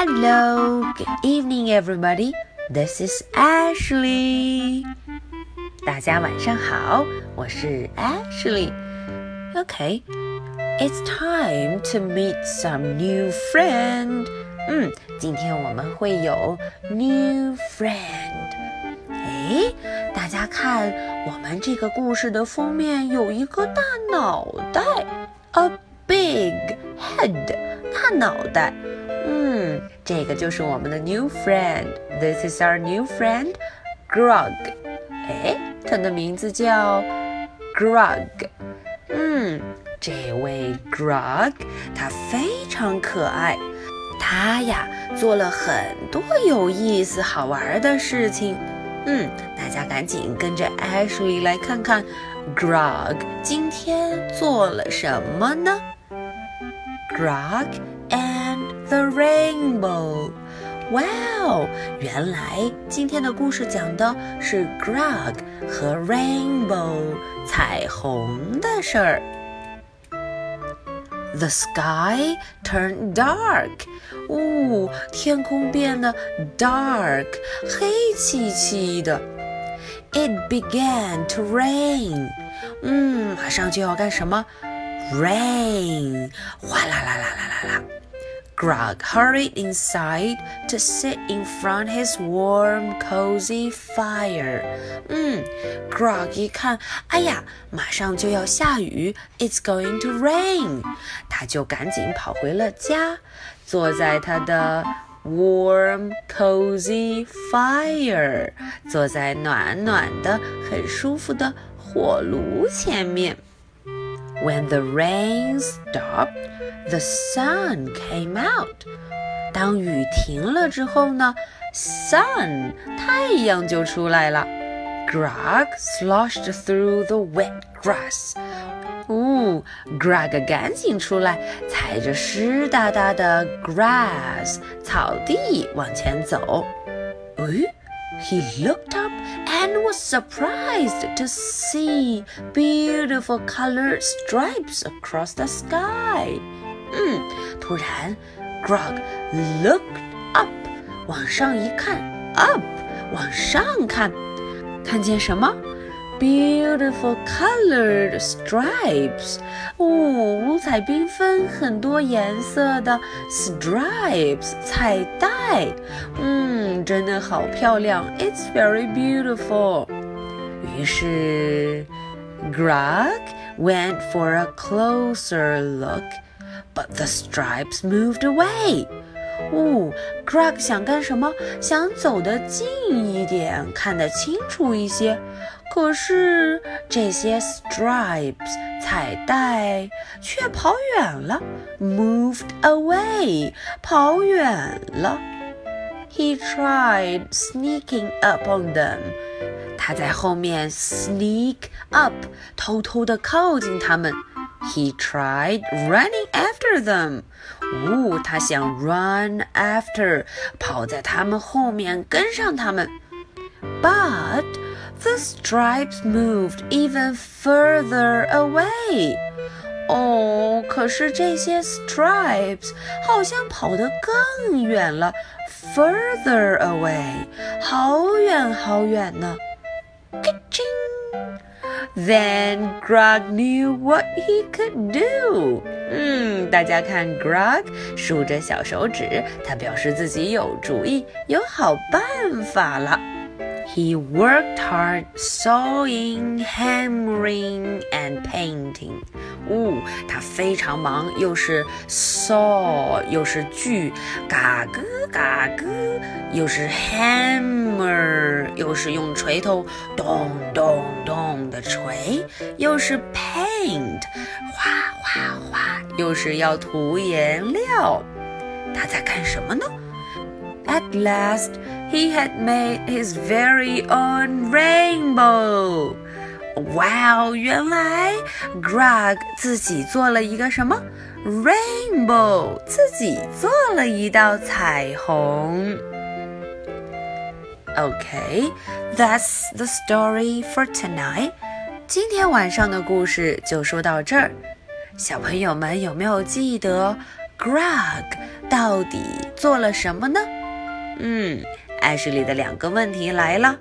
Hello, good evening, everybody. This is Ashley. 大家晚上好，我是 Ashley。Okay, it's time to meet some new friend. 嗯，今天我们会有 new friend。哎，大家看，我们这个故事的封面有一个大脑袋，a big head，大脑袋。 这个就是我们的 new friend。This is our new friend, Grog。哎，他的名字叫 Grog。嗯，这位 Grog 他非常可爱。他呀做了很多有意思、好玩的事情。嗯，大家赶紧跟着 Ashley 来看看 Grog 今天做了什么呢？Grog and the Rainbow。哇哦，原来今天的故事讲的是 Grog 和 Rainbow 彩虹的事儿。The sky turned dark. 呜、天空变得 dark，黑漆漆的。It began to rain. 嗯，马上就要干什么？Rain，哗啦啦啦啦啦啦。Grog hurried inside to sit in front his warm, cozy fire. 嗯，Grog 一看，哎呀，马上就要下雨，It's going to rain，他就赶紧跑回了家，坐在他的 warm, cozy fire，坐在暖暖的、很舒服的火炉前面。When the rain stopped, the sun came out. 当雨停了之后呢，sun 太阳就出来了。Grug sloshed through the wet grass. 哦，Grug 赶紧出来，踩着湿哒哒的 grass 草地往前走。诶，He looked and was surprised to see beautiful colored stripes across the sky。嗯，突然，Grug hmm, looked up，往上一看，up，往上看，看见什么？？Beautiful colored stripes，哦，五彩缤纷、很多颜色的 stripes 彩带，嗯，真的好漂亮，It's very beautiful。于是，Grog went for a closer look, but the stripes moved away. 哦，Grog 想干什么？想走得近一点，看得清楚一些。 可是这些 stripes 彩带却跑远了，moved away，跑远了。He tried sneaking up on them，他在后面 sneak up，偷偷的靠近他们。He tried running after them，哦，他想 run after，跑在他们后面跟上他们。But the stripes moved even further away. 哦，可是这些 stripes 好像跑得更远了，further away，好远好远呢。Then Grug knew what he could do. 嗯，大家看，Grug 竖着小手指，他表示自己有主意，有好办法了。He worked hard sewing, hammering, and painting. 哦，他非常忙，又是 saw，又是锯，嘎咯嘎咯，又是 hammer，又是用锤头咚咚咚的锤，又是 paint，哗哗哗，又是要涂颜料。他在干什么呢 ？At last. he had made his very own rainbow. 哇哦，原来 Grog 自己做了一个什么 rainbow，自己做了一道彩虹。Okay, that's the story for tonight. 今天晚上的故事就说到这儿。小朋友们有没有记得 Greg 到底做了什么呢？ 嗯，艾什里的两个问题来了。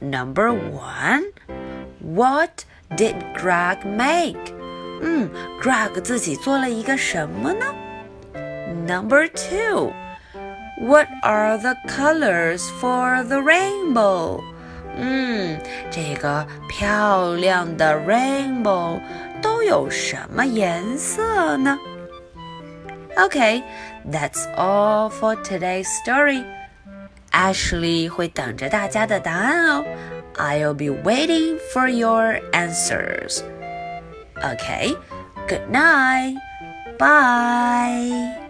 Number one，What did Greg make？嗯，Greg 自己做了一个什么呢？Number two，What are the colors for the rainbow？嗯，这个漂亮的 rainbow 都有什么颜色呢？Okay, that's all for today's story. Ashley 会等着大家的答案哦。I'll be waiting for your answers. Okay, good night. Bye.